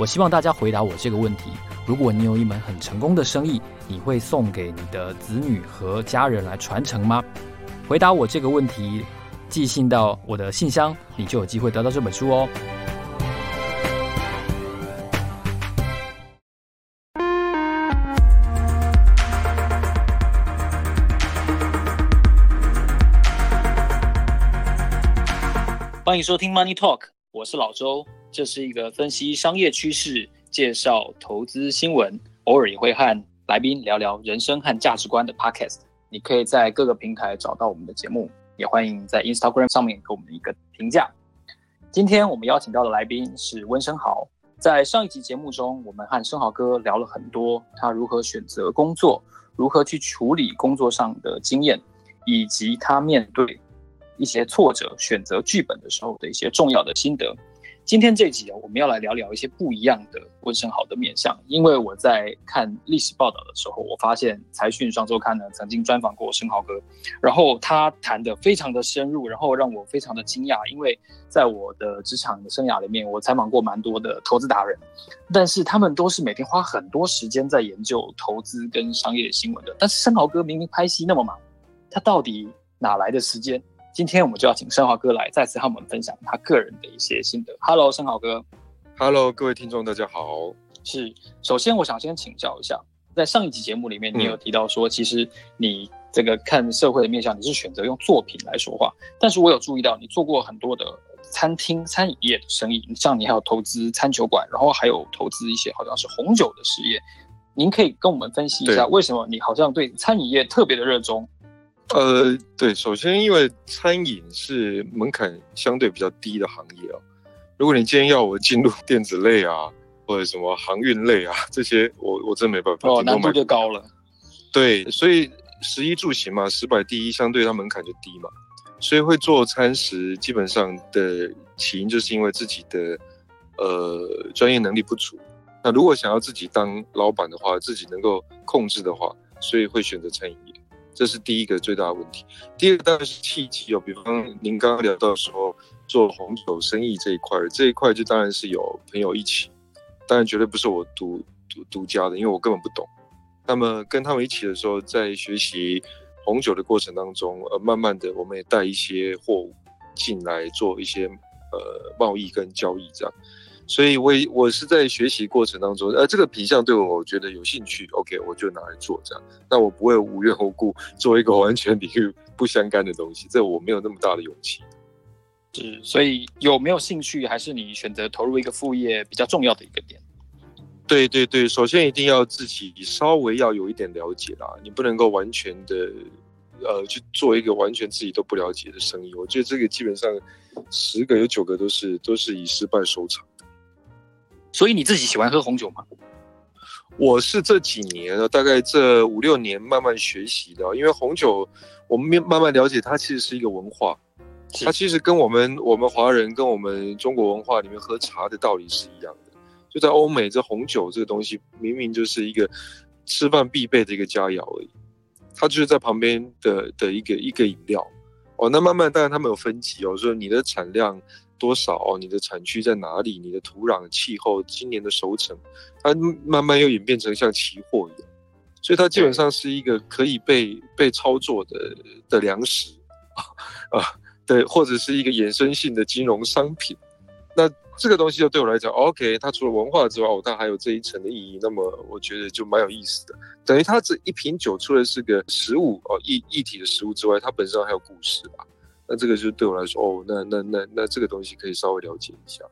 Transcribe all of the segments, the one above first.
我希望大家回答我这个问题。如果你有一门很成功的生意，你会送给你的子女和家人来传承吗？回答我这个问题，寄信到我的信箱，你就有机会得到这本书哦。欢迎收听 Money Talk，我是老周，这是一个分析商业趋势。介绍投资新闻，偶尔也会和来宾聊聊人生和价值观的 podcast。你可以在各个平台找到我们的节目，也欢迎在 Instagram 上面给我们一个评价。今天我们邀请到的来宾是温生豪。在上一集节目中，我们和升豪哥聊了很多他如何选择工作，如何去处理工作上的经验，以及他面对一些挫折、选择剧本的时候的一些重要的心得。今天这集啊，我们要来聊聊一些不一样的温昇豪的面相。因为我在看历史报道的时候，我发现财讯双周刊呢曾经专访过生豪哥，然后他谈得非常的深入，然后让我非常的惊讶。因为在我的职场的生涯里面，我采访过蛮多的投资达人，但是他们都是每天花很多时间在研究投资跟商业新闻的。但是生豪哥明明拍戏那么忙，他到底哪来的时间？今天我们就要请升豪哥来再次和我们分享他个人的一些心得。Hello，升豪哥。Hello，各位听众，大家好。是，首先我想先请教一下，在上一集节目里面，你有提到说，其实你这个看社会的面向，你是选择用作品来说话。但是我有注意到，你做过很多的餐厅、餐饮业的生意，像你还有投资餐酒馆，然后还有投资一些好像是红酒的事业。您可以跟我们分析一下，为什么你好像对餐饮业特别的热衷？呃，对，首先因为餐饮是门槛相对比较低的行业啊。如果你今天要我进入 电子类啊，或者什么航运类啊，这些我我真没办法。哦，难度就高了。对，所以食衣住行嘛，食百第一，相对它门槛就低嘛。所以会做餐食，基本上的起因就是因为自己的呃专业能力不足。那如果想要自己当老板的话，自己能够控制的话，所以会选择餐饮业。这是第一个最大的问题。第二个当然是契机哦，比方您刚刚聊到说做红酒生意这一块，这一块就当然是有朋友一起，当然绝对不是我独独独家的，因为我根本不懂。那么跟他们一起的时候，在学习红酒的过程当中，呃，慢慢的我们也带一些货物进来做一些呃贸易跟交易这样。所以我也，我我是在学习过程当中，呃，这个品相对我我觉得有兴趣，OK，我就拿来做这样。那我不会无缘无故做一个完全领域不相干的东西，这我没有那么大的勇气。是，所以有没有兴趣，还是你选择投入一个副业比较重要的一个点？对对对，首先一定要自己稍微要有一点了解啦，你不能够完全的，呃，去做一个完全自己都不了解的生意。我觉得这个基本上十个有九个都是都是以失败收场。所以你自己喜欢喝红酒吗？我是这几年，大概这五六年慢慢学习的。因为红酒，我们慢慢了解，它其实是一个文化，它其实跟我们我们华人跟我们中国文化里面喝茶的道理是一样的。就在欧美，这红酒这个东西明明就是一个吃饭必备的一个佳肴而已，它就是在旁边的的一个一个饮料。哦，那慢慢当然他们有分级哦，说你的产量。多少哦？你的产区在哪里？你的土壤、气候、今年的熟成，它慢慢又演变成像期货一样，所以它基本上是一个可以被被操作的的粮食 啊，对，或者是一个衍生性的金融商品。那这个东西就对我来讲，OK，它除了文化之外，哦，它还有这一层的意义。那么我觉得就蛮有意思的。等于它这一瓶酒，除了是个食物哦，一一体的食物之外，它本身还有故事吧。那这个就对我来说，哦，那那那那这个东西可以稍微了解一下。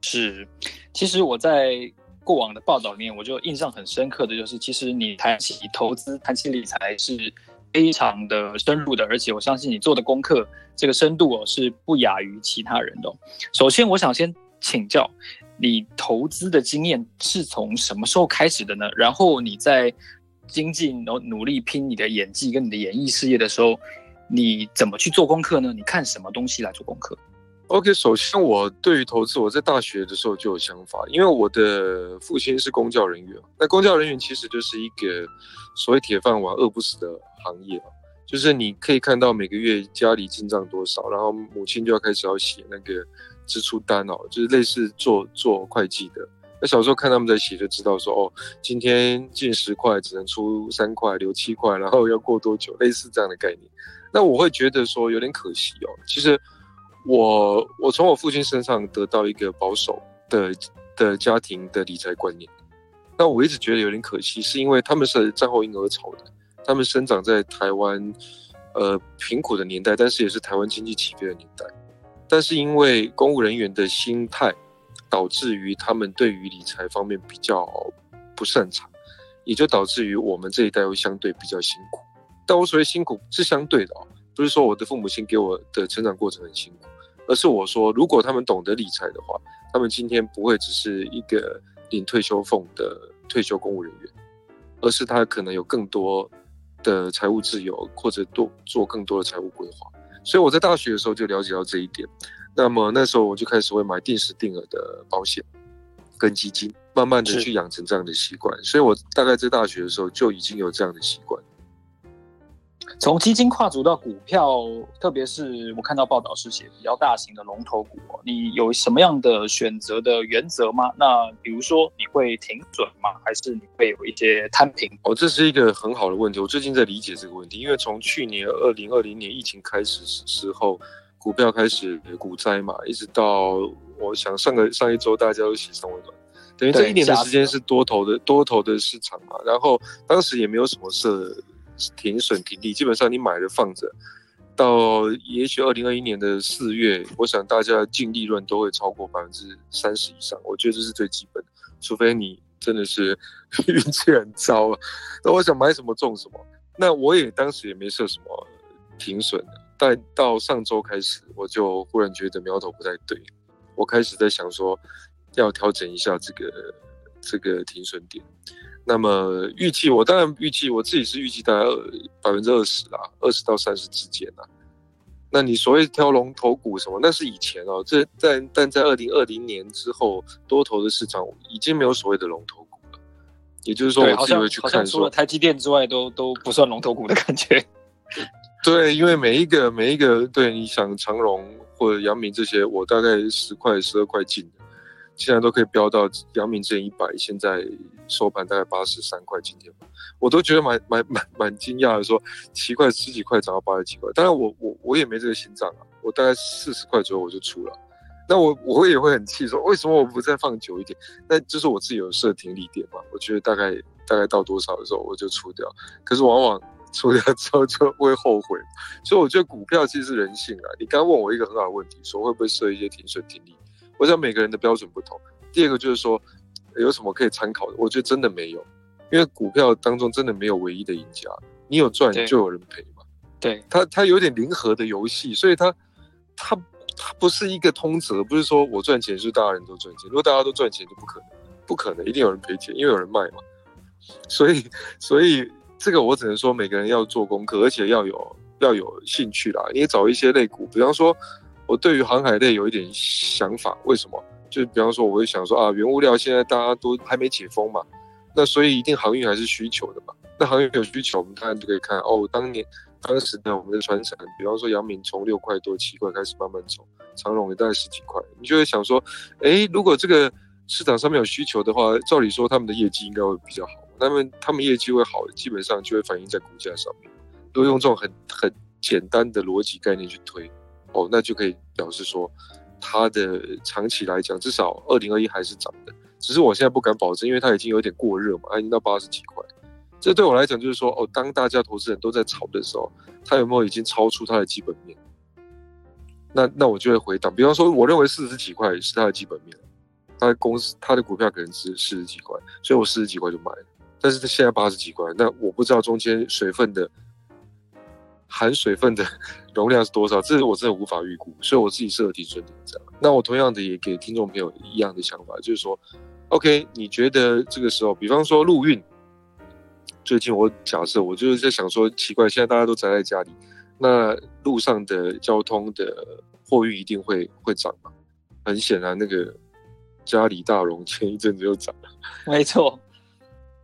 是，其实我在过往的报道里面，我就印象很深刻的就是，其实你谈起投资、谈起理财是非常的深入的，而且我相信你做的功课这个深度哦是不亚于其他人的。首先，我想先请教，你投资的经验是从什么时候开始的呢？然后你在精进、然后努力拼你的演技跟你的演艺事业的时候，你怎么去做功课呢？你看什么东西来做功课？OK，首先我对于投资，我在大学的时候就有想法，因为我的父亲是公教人员。那公教人员其实就是一个所谓铁饭碗、饿不死的行业，就是你可以看到每个月家里进账多少，然后母亲就要开始要写那个支出单哦，就是类似做做会计的。那小时候看他们在写，就知道说哦，今天进十块只能出三块，留七块，然后要过多久，类似这样的概念。那我会觉得说有点可惜哦，其实。我我从我父亲身上得到一个保守的的家庭的理财观念，那我一直觉得有点可惜，是因为他们是战后婴儿潮的，他们生长在台湾，呃贫苦的年代，但是也是台湾经济起飞的年代，但是因为公务人员的心态，导致于他们对于理财方面比较不擅长，也就导致于我们这一代会相对比较辛苦，但我所谓辛苦是相对的哦。不是说我的父母亲给我的成长过程很辛苦，而是我说，如果他们懂得理财的话，他们今天不会只是一个领退休俸的退休公务人员，而是他可能有更多的财务自由，或者多做更多的财务规划。所以我在大学的时候就了解到这一点。那么那时候我就开始会买定时定额的保险跟基金，慢慢的去养成这样的习惯。所以我大概在大学的时候就已经有这样的习惯。从基金跨足到股票，特别是我看到报道是写比较大型的龙头股，你有什么样的选择的原则吗？那比如说你会停损吗？还是你会有一些摊平？哦，这是一个很好的问题。我最近在理解这个问题，因为从去年二零二零年疫情开始时候，股票开始股灾嘛，一直到我想上个上一周大家都喜上微软，等于这一年的时间是多头的多头的市场嘛。然后当时也没有什么事。停损停利，基本上你买了放着，到也许二零二一年的四月，我想大家净利润都会超过百分之三十以上，我觉得这是最基本的，除非你真的是 运气很糟啊。那我想买什么中什么，那我也当时也没设什么停损的，但到上周开始，我就忽然觉得苗头不太对，我开始在想说要调整一下这个这个停损点。那么预计，我当然预计我自己是预计大概百分之二十啦，二十到三十之间啦。那你所谓挑龙头股什么，那是以前哦。这但但在二零二零年之后，多头的市场已经没有所谓的龙头股了。也就是说，我自己会去看除了台积电之外，都都不算龙头股的感觉。对，因为每一个每一个，对，你想长荣或者阳明这些，我大概十块十二块进的。现在都可以飙到阳明之前一百，现在收盘大概八十三块，今天我都觉得蛮蛮蛮蛮惊讶的，说七块十几块涨到八十几块。当然我我我也没这个心脏啊，我大概四十块左右我就出了。那我我也会很气，说为什么我不再放久一点？那就是我自己有设停利点嘛，我觉得大概大概到多少的时候我就出掉。可是往往出掉之后就会后悔，所以我觉得股票其实是人性啊。你刚问我一个很好的问题，说会不会设一些停损停利？我想每个人的标准不同。第二个就是说，有什么可以参考的？我觉得真的没有，因为股票当中真的没有唯一的赢家。你有赚就有人赔嘛。对，它它有点零和的游戏，所以它它它不是一个通则，不是说我赚钱是大家人都赚钱。如果大家都赚钱就不可能，不可能，一定有人赔钱，因为有人卖嘛。所以所以这个我只能说每个人要做功课，而且要有要有兴趣啦。你也找一些类股，比方说。我对于航海类有一点想法，为什么？就比方说，我会想说啊，原物料现在大家都还没解封嘛，那所以一定航运还是需求的嘛。那航运有需求，我们当然就可以看哦，当年当时呢，我们的船产，比方说阳明从六块多七块开始慢慢走，长荣也大概十几块，你就会想说，哎，如果这个市场上面有需求的话，照理说他们的业绩应该会比较好，那么他们业绩会好，基本上就会反映在股价上面。都用这种很很简单的逻辑概念去推。哦，那就可以表示说，它的长期来讲，至少二零二一还是涨的。只是我现在不敢保证，因为它已经有点过热嘛，它已经到八十几块。这对我来讲就是说，哦，当大家投资人都在炒的时候，它有没有已经超出它的基本面？那那我就会回档。比方说，我认为四十几块是它的基本面，它的公司它的股票可能值四十几块，所以我四十几块就买了。但是它现在八十几块，那我不知道中间水分的。含水分的容量是多少？这我真的无法预估，所以我自己设了停损点这样。那我同样的也给听众朋友一样的想法，就是说，OK，你觉得这个时候，比方说陆运，最近我假设我就是在想说，奇怪，现在大家都宅在家里，那路上的交通的货运一定会会涨吗？很显然，那个嘉里大荣前一阵子又涨了。没错。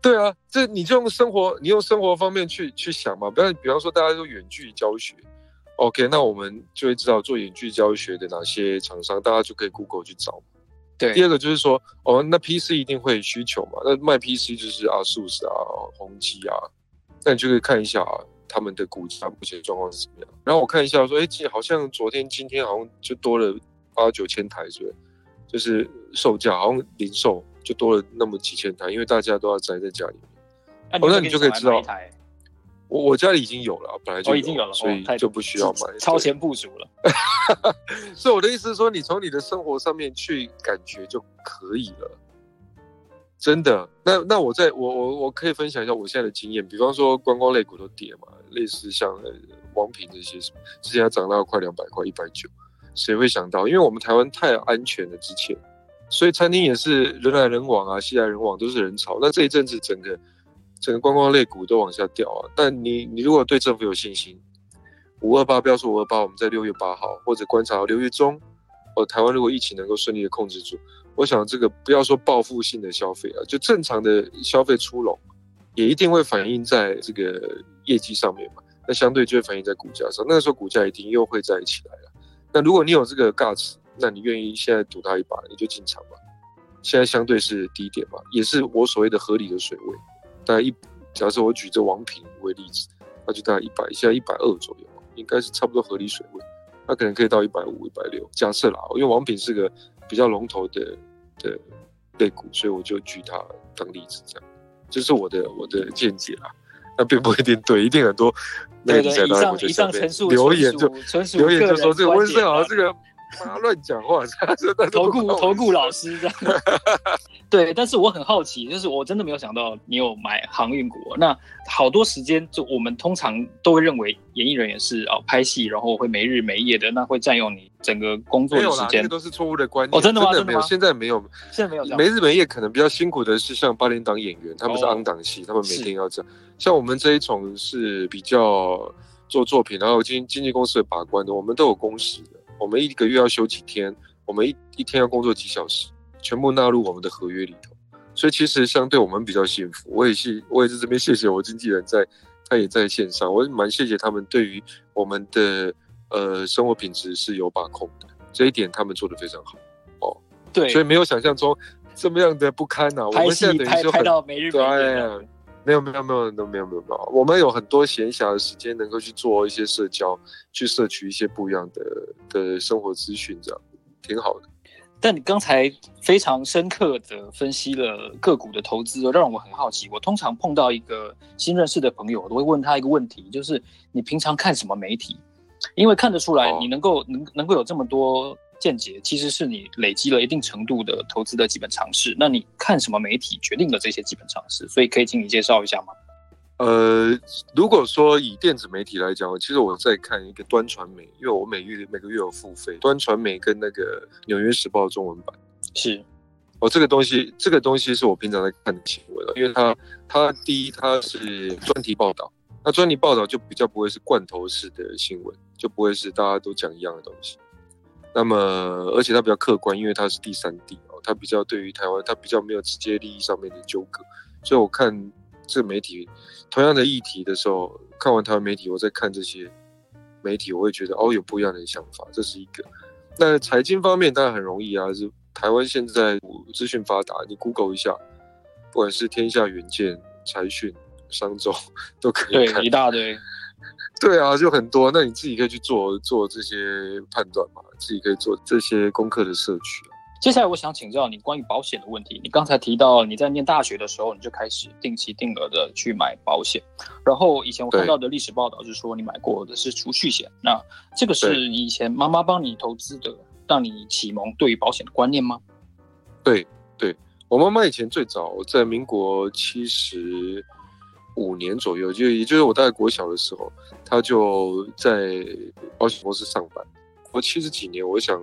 对啊，这你就用生活，你用生活方面去去想嘛。不要比方说，大家都远距教学，OK，那我们就会知道做远距教学的哪些厂商，大家就可以 Google 去找。对，第二个就是说，哦，那 PC 一定会需求嘛，那卖 PC 就是 ASUS 啊、宏基啊，那你就可以看一下啊，他们的股价目前状况是怎么样。然后我看一下说，哎，好像昨天、今天好像就多了八九千台，是不是？就是售价好像零售。就多了那么几千台，因为大家都要宅在家里面。啊、哦，那你就可以知道，我我家里已经有了，本来就已经有了，所以就不需要买，超前部署了。所以我的意思是说，你从你的生活上面去感觉就可以了。真的，那那我在我我我可以分享一下我现在的经验，比方说观光类股都跌嘛，类似像王品这些什么，之前涨到快两百块，一百九，谁会想到？因为我们台湾太安全了，之前。所以餐厅也是人来人往啊，熙来人往都是人潮。那这一阵子整个整个观光类股都往下掉啊。但你你如果对政府有信心，五二八不要说五二八，我们在六月八号或者观察到六月中，哦，台湾如果疫情能够顺利的控制住，我想这个不要说报复性的消费啊，就正常的消费出笼，也一定会反映在这个业绩上面嘛。那相对就会反映在股价上，那个时候股价一定又会再起来了。那如果你有这个 guts。那你愿意现在赌他一把，你就进场吧。现在相对是低点嘛，也是我所谓的合理的水位。大概一，假设我举这王平为例子，那就大概一百，现在一百二左右，应该是差不多合理水位。那可能可以到一百五、一百六。假设啦，因为王品是个比较龙头的的类股，所以我就举它当例子，这样，这是我的我的见解啦。那并不一定对，一定很多。对对，以上以上陈述留言就留言就说这个温胜豪这个。妈乱讲话，真的投顾投顾老师这样。对，但是我很好奇，就是我真的没有想到你有买航运股。那好多时间，就我们通常都会认为演艺人员是哦拍戏，然后会没日没夜的，那会占用你整个工作的时间。这都是错误的观念。哦，真的吗？真的没有，现在没有，现在没有。没日没夜可能比较辛苦的是像八点档演员，他们是 on 档戏，他们每天要这样。像我们这一种是比较做作品，然后经经纪公司的把关的，我们都有工时的。我们一个月要休几天？我们一一天要工作几小时？全部纳入我们的合约里头。所以其实相对我们比较幸福。我也是，我也是这边谢谢我经纪人在，他也在线上。我也蛮谢谢他们对于我们的呃生活品质是有把控的，这一点他们做的非常好。哦，对，所以没有想象中这么样的不堪呐、啊。我们现在等于说很拍到没。有没有没有都没有没有没有，我们有很多闲暇的时间，能够去做一些社交，去摄取一些不一样的的生活资讯，这样挺好的。但你刚才非常深刻的分析了个股的投资，让我很好奇。我通常碰到一个新认识的朋友，我都会问他一个问题，就是你平常看什么媒体？因为看得出来，你能够、能能够有这么多。见解其实是你累积了一定程度的投资的基本常识。那你看什么媒体决定了这些基本常识？所以可以请你介绍一下吗？呃，如果说以电子媒体来讲，其实我在看一个端传媒，因为我每月每个月有付费，端传媒跟那个《纽约时报》中文版是。哦，这个东西，这个东西是我平常在看的新闻，因为它它第一它是专题报道，那专题报道就比较不会是罐头式的新闻，就不会是大家都讲一样的东西。那么，而且它比较客观，因为它是第三地哦，它比较对于台湾，它比较没有直接利益上面的纠葛，所以我看这媒体同样的议题的时候，看完台湾媒体，我再看这些媒体，我会觉得哦，有不一样的想法，这是一个。那财经方面当然很容易啊，是台湾现在资讯发达，你 Google 一下，不管是天下远见、财讯、商周 都可以看，对，一大堆。对啊，就很多，那你自己可以去做做这些判断嘛，自己可以做这些功课的摄取。接下来我想请教你关于保险的问题。你刚才提到你在念大学的时候，你就开始定期定额的去买保险，然后以前我看到的历史报道是说你买过的是储蓄险，那这个是你以前妈妈帮你投资的，让你启蒙对于保险的观念吗？对，对我妈妈以前最早在民国七十。五年左右，就也就是我大概国小的时候，他就在保险公司上班。我七十几年，我想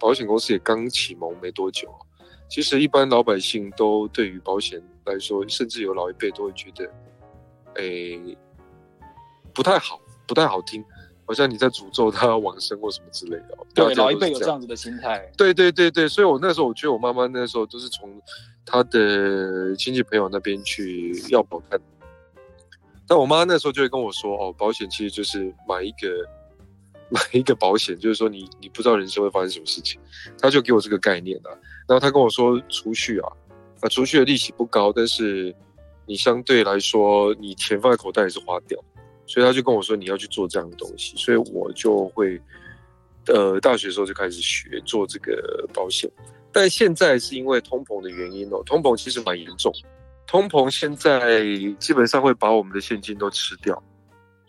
保险公司也刚启蒙没多久。其实一般老百姓都对于保险来说，甚至有老一辈都会觉得，诶，不太好，不太好听，好像你在诅咒他往生或什么之类的。对，老一辈有这样子的心态。对对对对，所以我那时候我觉得我妈妈那时候都是从她的亲戚朋友那边去要保单。但我妈那时候就会跟我说：“哦，保险其实就是买一个 买一个保险，就是说你你不知道人生会发生什么事情。”她就给我这个概念啊。然后她跟我说：“储蓄啊，啊，储蓄的利息不高，但是你相对来说你钱放在口袋也是花掉。”所以她就跟我说：“你要去做这样的东西。”所以我就会呃大学的时候就开始学做这个保险。但现在是因为通膨的原因哦，通膨其实蛮严重。通膨现在基本上会把我们的现金都吃掉，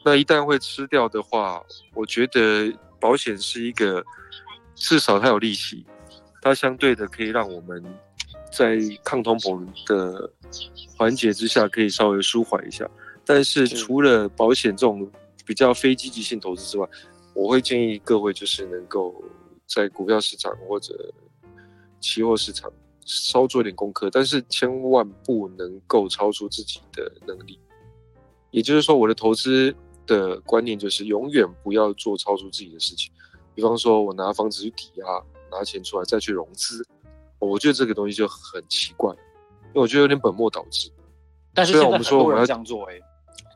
那一旦会吃掉的话，我觉得保险是一个至少它有利息，它相对的可以让我们在抗通膨的环节之下可以稍微舒缓一下。但是除了保险这种比较非积极性投资之外，我会建议各位就是能够在股票市场或者期货市场。稍做一点功课，但是千万不能够超出自己的能力。也就是说，我的投资的观念就是永远不要做超出自己的事情。比方说，我拿房子去抵押，拿钱出来再去融资，我觉得这个东西就很奇怪，因为我觉得有点本末倒置。但是现在很多人这样做，哎，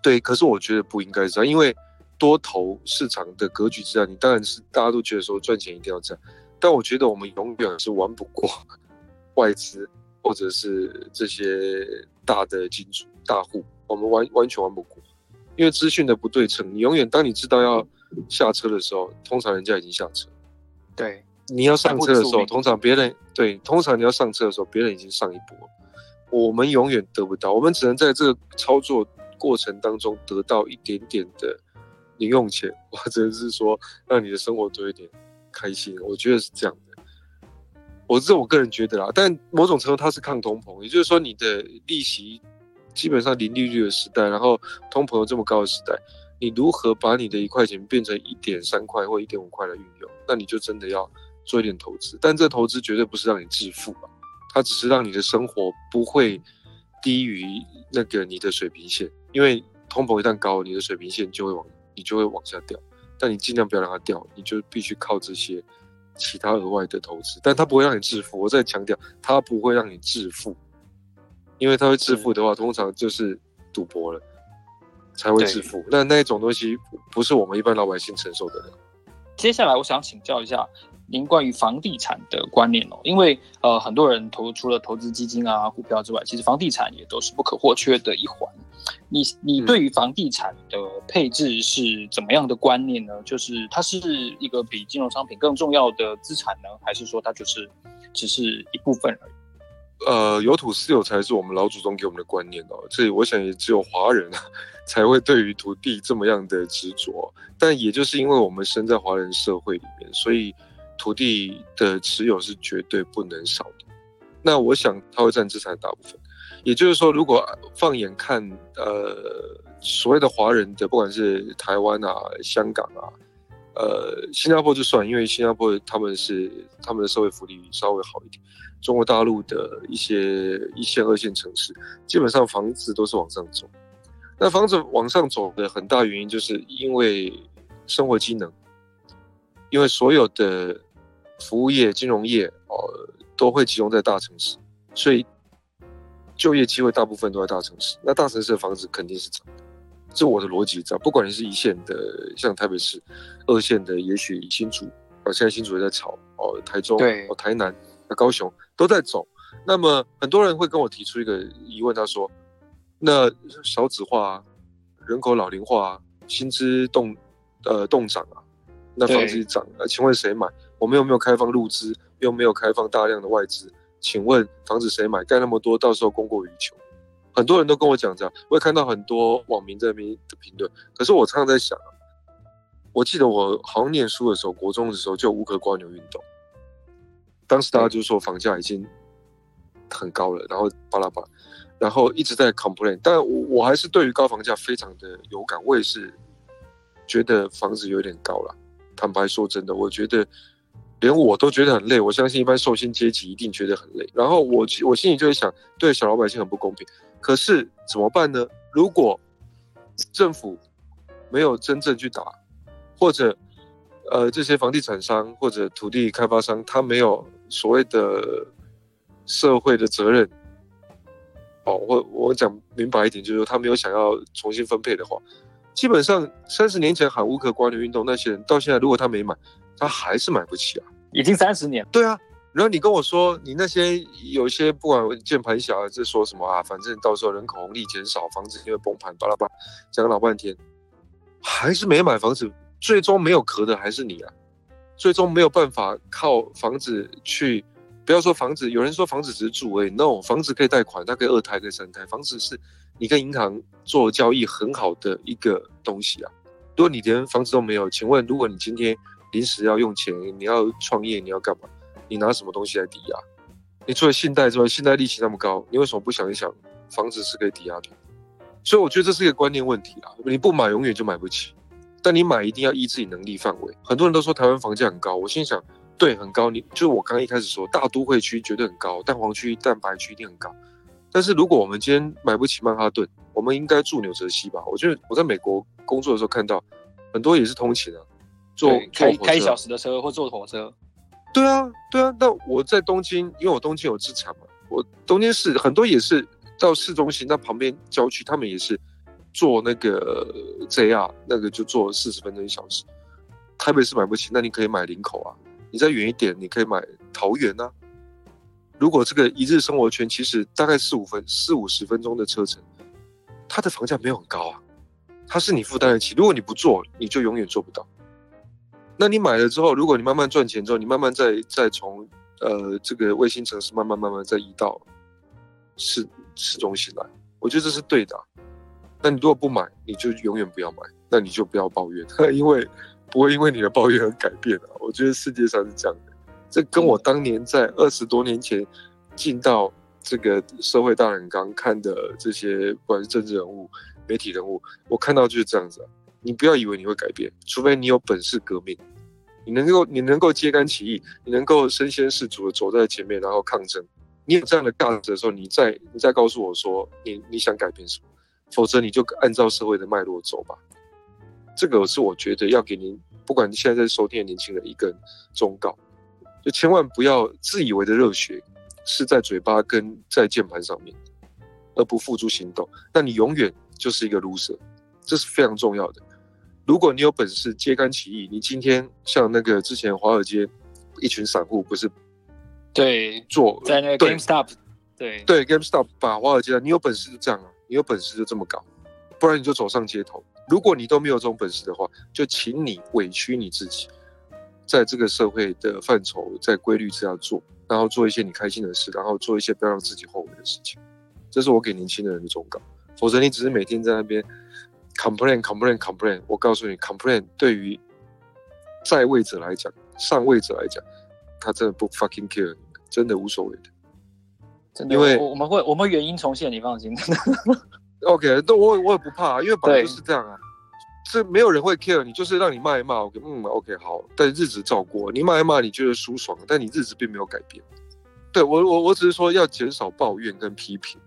对，可是我觉得不应该是这样，因为多头市场的格局之下，你当然是大家都觉得说赚钱一定要这样，但我觉得我们永远是玩不过。外资或者是这些大的金主大户，我们完完全玩不过，因为资讯的不对称。你永远当你知道要下车的时候，通常人家已经下车。对，你要上车的时候，通常别人对，通常你要上车的时候，别人已经上一波。我们永远得不到，我们只能在这个操作过程当中得到一点点的零用钱，或者是说让你的生活多一点开心。我觉得是这样。我是我个人觉得啦，但某种程度它是抗通膨，也就是说你的利息基本上零利率的时代，然后通膨又这么高的时代，你如何把你的一块钱变成一点三块或一点五块来运用？那你就真的要做一点投资，但这投资绝对不是让你致富吧，它只是让你的生活不会低于那个你的水平线，因为通膨一旦高，你的水平线就会往你就会往下掉，但你尽量不要让它掉，你就必须靠这些。其他额外的投资，但它不会让你致富。我再强调，它不会让你致富，因为它会致富的话，通常就是赌博了才会致富。那那种东西不是我们一般老百姓承受得了。接下来，我想请教一下您关于房地产的观念哦，因为呃，很多人投除了投资基金啊、股票之外，其实房地产也都是不可或缺的一环。你你对于房地产的配置是怎么样的观念呢？就是它是一个比金融商品更重要的资产呢，还是说它就是只是一部分而已？呃，有土斯有财是我们老祖宗给我们的观念哦，这我想也只有华人 才会对于土地这么样的执着。但也就是因为我们生在华人社会里面，所以土地的持有是绝对不能少的。那我想它会占资产的大部分。也就是说，如果放眼看，呃，所谓的华人的，不管是台湾啊、香港啊、呃、新加坡就算，因为新加坡他们是他们的社会福利稍微好一点。中国大陆的一些一线、二线城市，基本上房子都是往上走。那房子往上走的很大原因，就是因为生活机能，因为所有的服务业、金融业哦、呃，都会集中在大城市，所以。就业机会大部分都在大城市，那大城市的房子肯定是涨的，这我的逻辑这样。不管你是一线的，像台北市；二线的，也许新竹，哦，现在新竹也在炒哦，台中，对，哦，台南，那高雄都在走。那么很多人会跟我提出一个疑问，他说：“那少子化，人口老龄化，薪资动呃动涨啊，那房子涨，那请问谁买？我们又没有开放入资？又没有开放大量的外资？”请问房子谁买？盖那么多，到时候供过于求。很多人都跟我讲这样，我也看到很多网民在那边的评论。可是我常常在想啊，我记得我好像念书的时候，国中的时候就有乌壳蜗牛运动。当时大家就说房价已经很高了，然后巴拉巴拉。然后一直在 complain，但我我还是对于高房价非常的有感，我也是觉得房子有点高了。坦白说，真的，我觉得连我都觉得很累。我相信一般受薪阶级一定觉得很累。然后我我心里就会想，对小老百姓很不公平。可是怎么办呢？如果政府没有真正去打，或者呃这些房地产商或者土地开发商他没有所谓的社会的责任。哦，我我讲明白一点，就是说他没有想要重新分配的话，基本上三十年前喊无壳蜗牛运动那些人，到现在如果他没买，他还是买不起啊。已经三十年。对啊，然后你跟我说，你那些有一些不管键盘侠在说什么啊，反正到时候人口红利减少，房子就会崩盘，巴拉巴拉讲了老半天，还是没买房子，最终没有壳的还是你啊，最终没有办法靠房子去。不要说房子，有人说房子只是住而已。No，房子可以贷款，它可以二胎，可以三胎。房子是你跟银行做交易很好的一个东西啊。如果你连房子都没有，请问，如果你今天临时要用钱，你要创业，你要干嘛？你拿什么东西来抵押？你除了信贷之外，信贷利息那么高，你为什么不想一想，房子是可以抵押的？所以我觉得这是一个观念问题啊。你不买，永远就买不起。但你买，一定要依自己能力范围。很多人都说台湾房价很高，我心想。对，很高。你就是我刚刚一开始说，大都会区绝对很高，蛋黄区、蛋白区一定很高。但是如果我们今天买不起曼哈顿，我们应该住纽泽西吧？我觉得我在美国工作的时候看到很多也是通勤啊，坐开开一小时的车或坐火车。对啊，对啊。那我在东京，因为我东京有资产嘛，我东京市很多也是到市中心，那旁边郊区他们也是坐那个 JR，那个就坐四十分钟一小时。台北市买不起，那你可以买林口啊。你再远一点，你可以买桃园啊。如果这个一日生活圈其实大概四五分、四五十分钟的车程，它的房价没有很高啊，它是你负担得起。如果你不做，你就永远做不到。那你买了之后，如果你慢慢赚钱之后，你慢慢再再从呃这个卫星城市慢慢慢慢再移到市市中心来，我觉得这是对的。那你如果不买，你就永远不要买，那你就不要抱怨，因为。不会因为你的抱怨而改变啊！我觉得世界上是这样，这跟我当年在二十多年前进到这个社会大染缸看的这些，不管是政治人物、媒体人物，我看到就是这样子。你不要以为你会改变，除非你有本事革命，你能够你能够揭竿起义，你能够身先士卒的走在前面，然后抗争。你有这样的价值的时候，你再你再告诉我说你你想改变什么，否则你就按照社会的脉络走吧。这个是我觉得要给您，不管现在在收听的年轻人一个忠告，就千万不要自以为的热血是在嘴巴跟在键盘上面，而不付诸行动，那你永远就是一个 loser，这是非常重要的。如果你有本事揭竿起义，你今天像那个之前华尔街一群散户不是对做在那个 GameStop 对对 GameStop 把华尔街，你有本事就这样啊，你有本事就这么搞，不然你就走上街头。如果你都没有这种本事的话，就请你委屈你自己，在这个社会的范畴，在规律之下做，然后做一些你开心的事，然后做一些不要让自己后悔的事情。这是我给年轻的人的忠告。否则你只是每天在那边 complain complain complain，我告诉你，complain 对于在位者来讲，上位者来讲，他真的不 fucking care 你们，真的无所谓的。真的，因为我们会我们原因重现，你放心。OK，那我我也不怕，因为本来就是这样啊，是没有人会 care 你，就是让你骂一骂，OK，嗯，OK，好，但日子照过，你骂一骂，你觉得舒爽，但你日子并没有改变。对我，我我只是说要减少抱怨跟批评，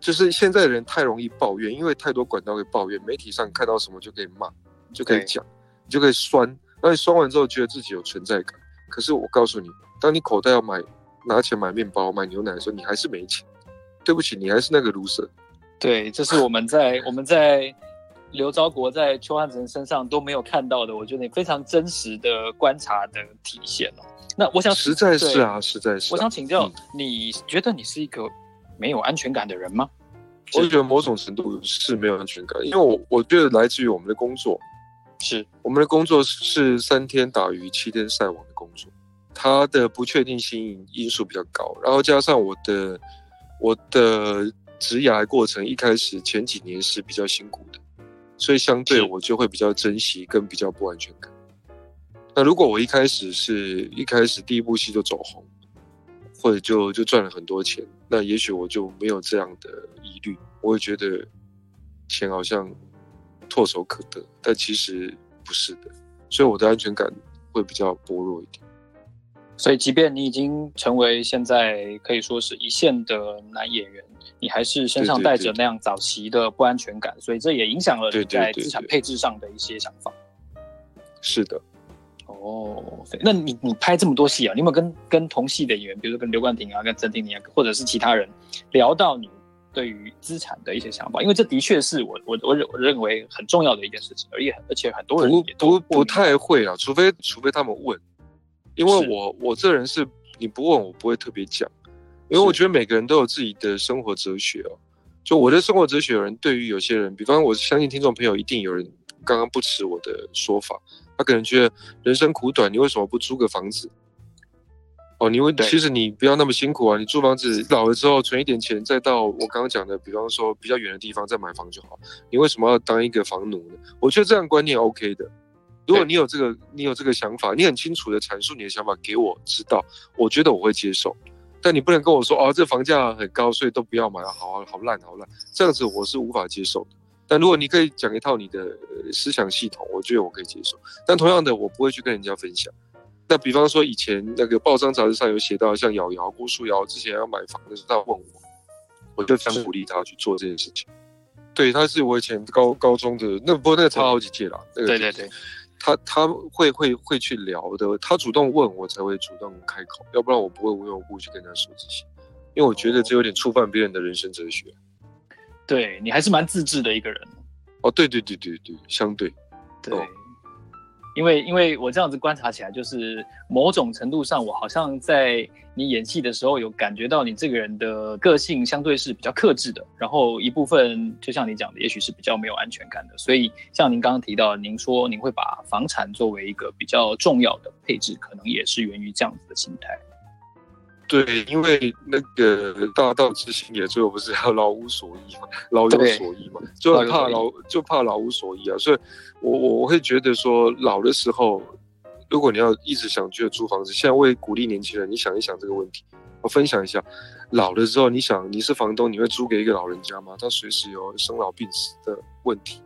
就是现在的人太容易抱怨，因为太多管道会抱怨，媒体上看到什么就可以骂，就可以讲，你就可以酸，然后你酸完之后觉得自己有存在感。可是我告诉你，当你口袋要买拿钱买面包、买牛奶的时候，你还是没钱。对不起，你还是那个 loser。对，这是我们在我们在刘昭国在邱汉成身上都没有看到的，我觉得你非常真实的观察的体现哦。那我想实在是啊，实在是。我想请教，嗯、你觉得你是一个没有安全感的人吗？我觉得某种程度是没有安全感，因为我我觉得来自于我们的工作，是我们的工作是三天打鱼七天晒网的工作，它的不确定性因素比较高，然后加上我的我的。职涯过程一开始前几年是比较辛苦的，所以相对我就会比较珍惜跟比较不安全感。那如果我一开始是一开始第一部戏就走红，或者就就赚了很多钱，那也许我就没有这样的疑虑，我会觉得钱好像唾手可得，但其实不是的，所以我的安全感会比较薄弱一点。所以，即便你已经成为现在可以说是一线的男演员，你还是身上带着那样早期的不安全感，所以这也影响了你在资产配置上的一些想法。是的。哦，那你你拍这么多戏啊，你有没有跟跟同戏的演员，比如说跟刘冠廷啊、跟曾婷婷啊，或者是其他人聊到你对于资产的一些想法？因为这的确是我我我我认为很重要的一件事情，而且而且很多人也不不不太会啊，除非除非他们问，因为我我这人是你不问我不会特别讲，因为我觉得每个人都有自己的生活哲学哦。就我的生活哲学，有人对于有些人，比方我相信听众朋友一定有人刚刚不持我的说法。他可能觉得人生苦短，你为什么不租个房子？哦，你为其实你不要那么辛苦啊！你租房子老了之后存一点钱，再到我刚刚讲的，比方说比较远的地方再买房就好。你为什么要当一个房奴呢？我觉得这样观念 OK 的。如果你有这个，你有这个想法，你很清楚的阐述你的想法给我知道，我觉得我会接受。但你不能跟我说哦，这房价很高，所以都不要买，好好好烂好烂，这样子我是无法接受的。但如果你可以讲一套你的思想系统，我觉得我可以接受。但同样的，我不会去跟人家分享。那比方说，以前那个报章杂志上有写到，像瑶瑶、郭书瑶之前要买房的时候，他问我，我就想鼓励他去做这件事情。对，他是我以前高高中的，那不过那个差好几届了。对对对，他他会会会去聊的，他主动问我才会主动开口，要不然我不会无缘无故去跟他说这些，因为我觉得这有点触犯别人的人生哲学。对，你还是蛮自制的一个人。哦，对对对对对，相对，对，哦、因为因为我这样子观察起来，就是某种程度上，我好像在你演戏的时候有感觉到你这个人的个性相对是比较克制的，然后一部分就像你讲的，也许是比较没有安全感的，所以像您刚刚提到，您说您会把房产作为一个比较重要的配置，可能也是源于这样子的心态。对，因为那个大道之行也，最后不是要老无所依嘛，老有所依嘛，对就怕老就怕老无所依啊。所以我，我我我会觉得说，老的时候，如果你要一直想去租房子，现在我也鼓励年轻人，你想一想这个问题，我分享一下，老了之后，你想你是房东，你会租给一个老人家吗？他随时有生老病死的问题，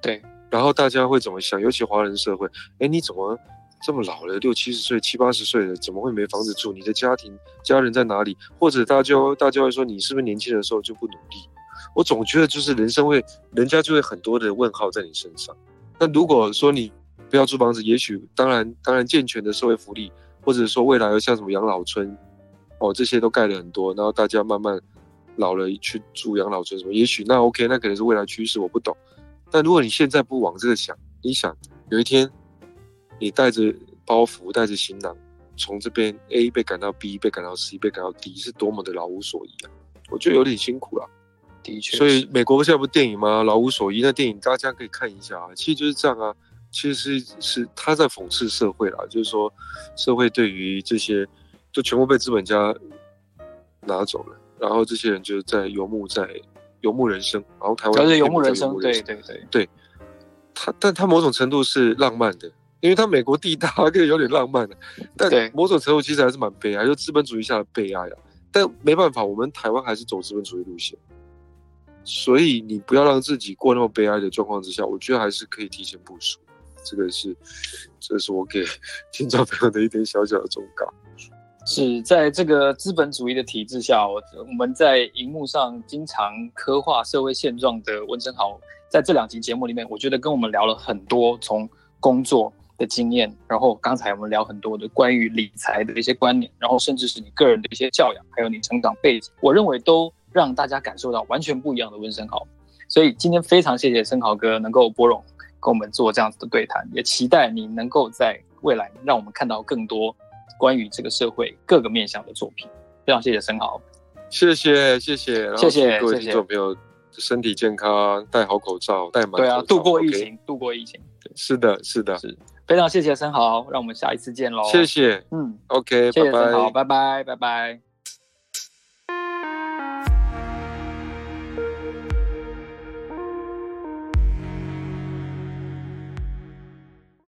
对，然后大家会怎么想？尤其华人社会，哎，你怎么？这么老了，六七十岁、七八十岁了，怎么会没房子住？你的家庭、家人在哪里？或者大家大家会说，你是不是年轻的时候就不努力？我总觉得就是人生会，人家就会很多的问号在你身上。那如果说你不要租房子，也许当然当然健全的社会福利，或者说未来有像什么养老村，哦，这些都盖了很多，然后大家慢慢老了去住养老村什么，也许那 OK，那可能是未来趋势，我不懂。但如果你现在不往这个想，你想有一天。你带着包袱，带着行囊，从这边 A 被赶到 B，被赶到 C，被赶到 D，是多么的老无所依啊！我觉得有点辛苦了。的确，所以美国现在不是电影吗？老无所依，那电影大家可以看一下啊。其实就是这样啊，其实是是他在讽刺社会啦，就是说社会对于这些就全部被资本家拿走了，然后这些人就在游牧，在游牧人生，然后台湾是游牧人生，对对对对，他但他某种程度是浪漫的。因为他美国地大，可以有点浪漫的，但某种程度其实还是蛮悲哀，就资本主义下的悲哀啊。但没办法，我们台湾还是走资本主义路线，所以你不要让自己过那么悲哀的状况之下，我觉得还是可以提前部署。这个是，这是我给听众朋友的一点小小的忠告。是在这个资本主义的体制下，我我们在荧幕上经常刻画社会现状的温生豪，在这两集节目里面，我觉得跟我们聊了很多从工作的经验，然后刚才我们聊很多的关于理财的一些观念，然后甚至是你个人的一些教养，还有你成长背景，我认为都让大家感受到完全不一样的温生豪。所以今天非常谢谢生豪哥能够拨冗跟我们做这样子的对谈，也期待你能够在未来让我们看到更多关于这个社会各个面向的作品。非常谢谢生豪，谢谢谢谢谢谢各位听众朋友，身体健康，戴好口罩，戴满。对啊，度过疫情，okay? 度过疫情。是的，是的，是。非常谢谢生豪，让我们下一次见喽。谢谢，嗯，OK，谢谢森豪，拜拜，拜拜。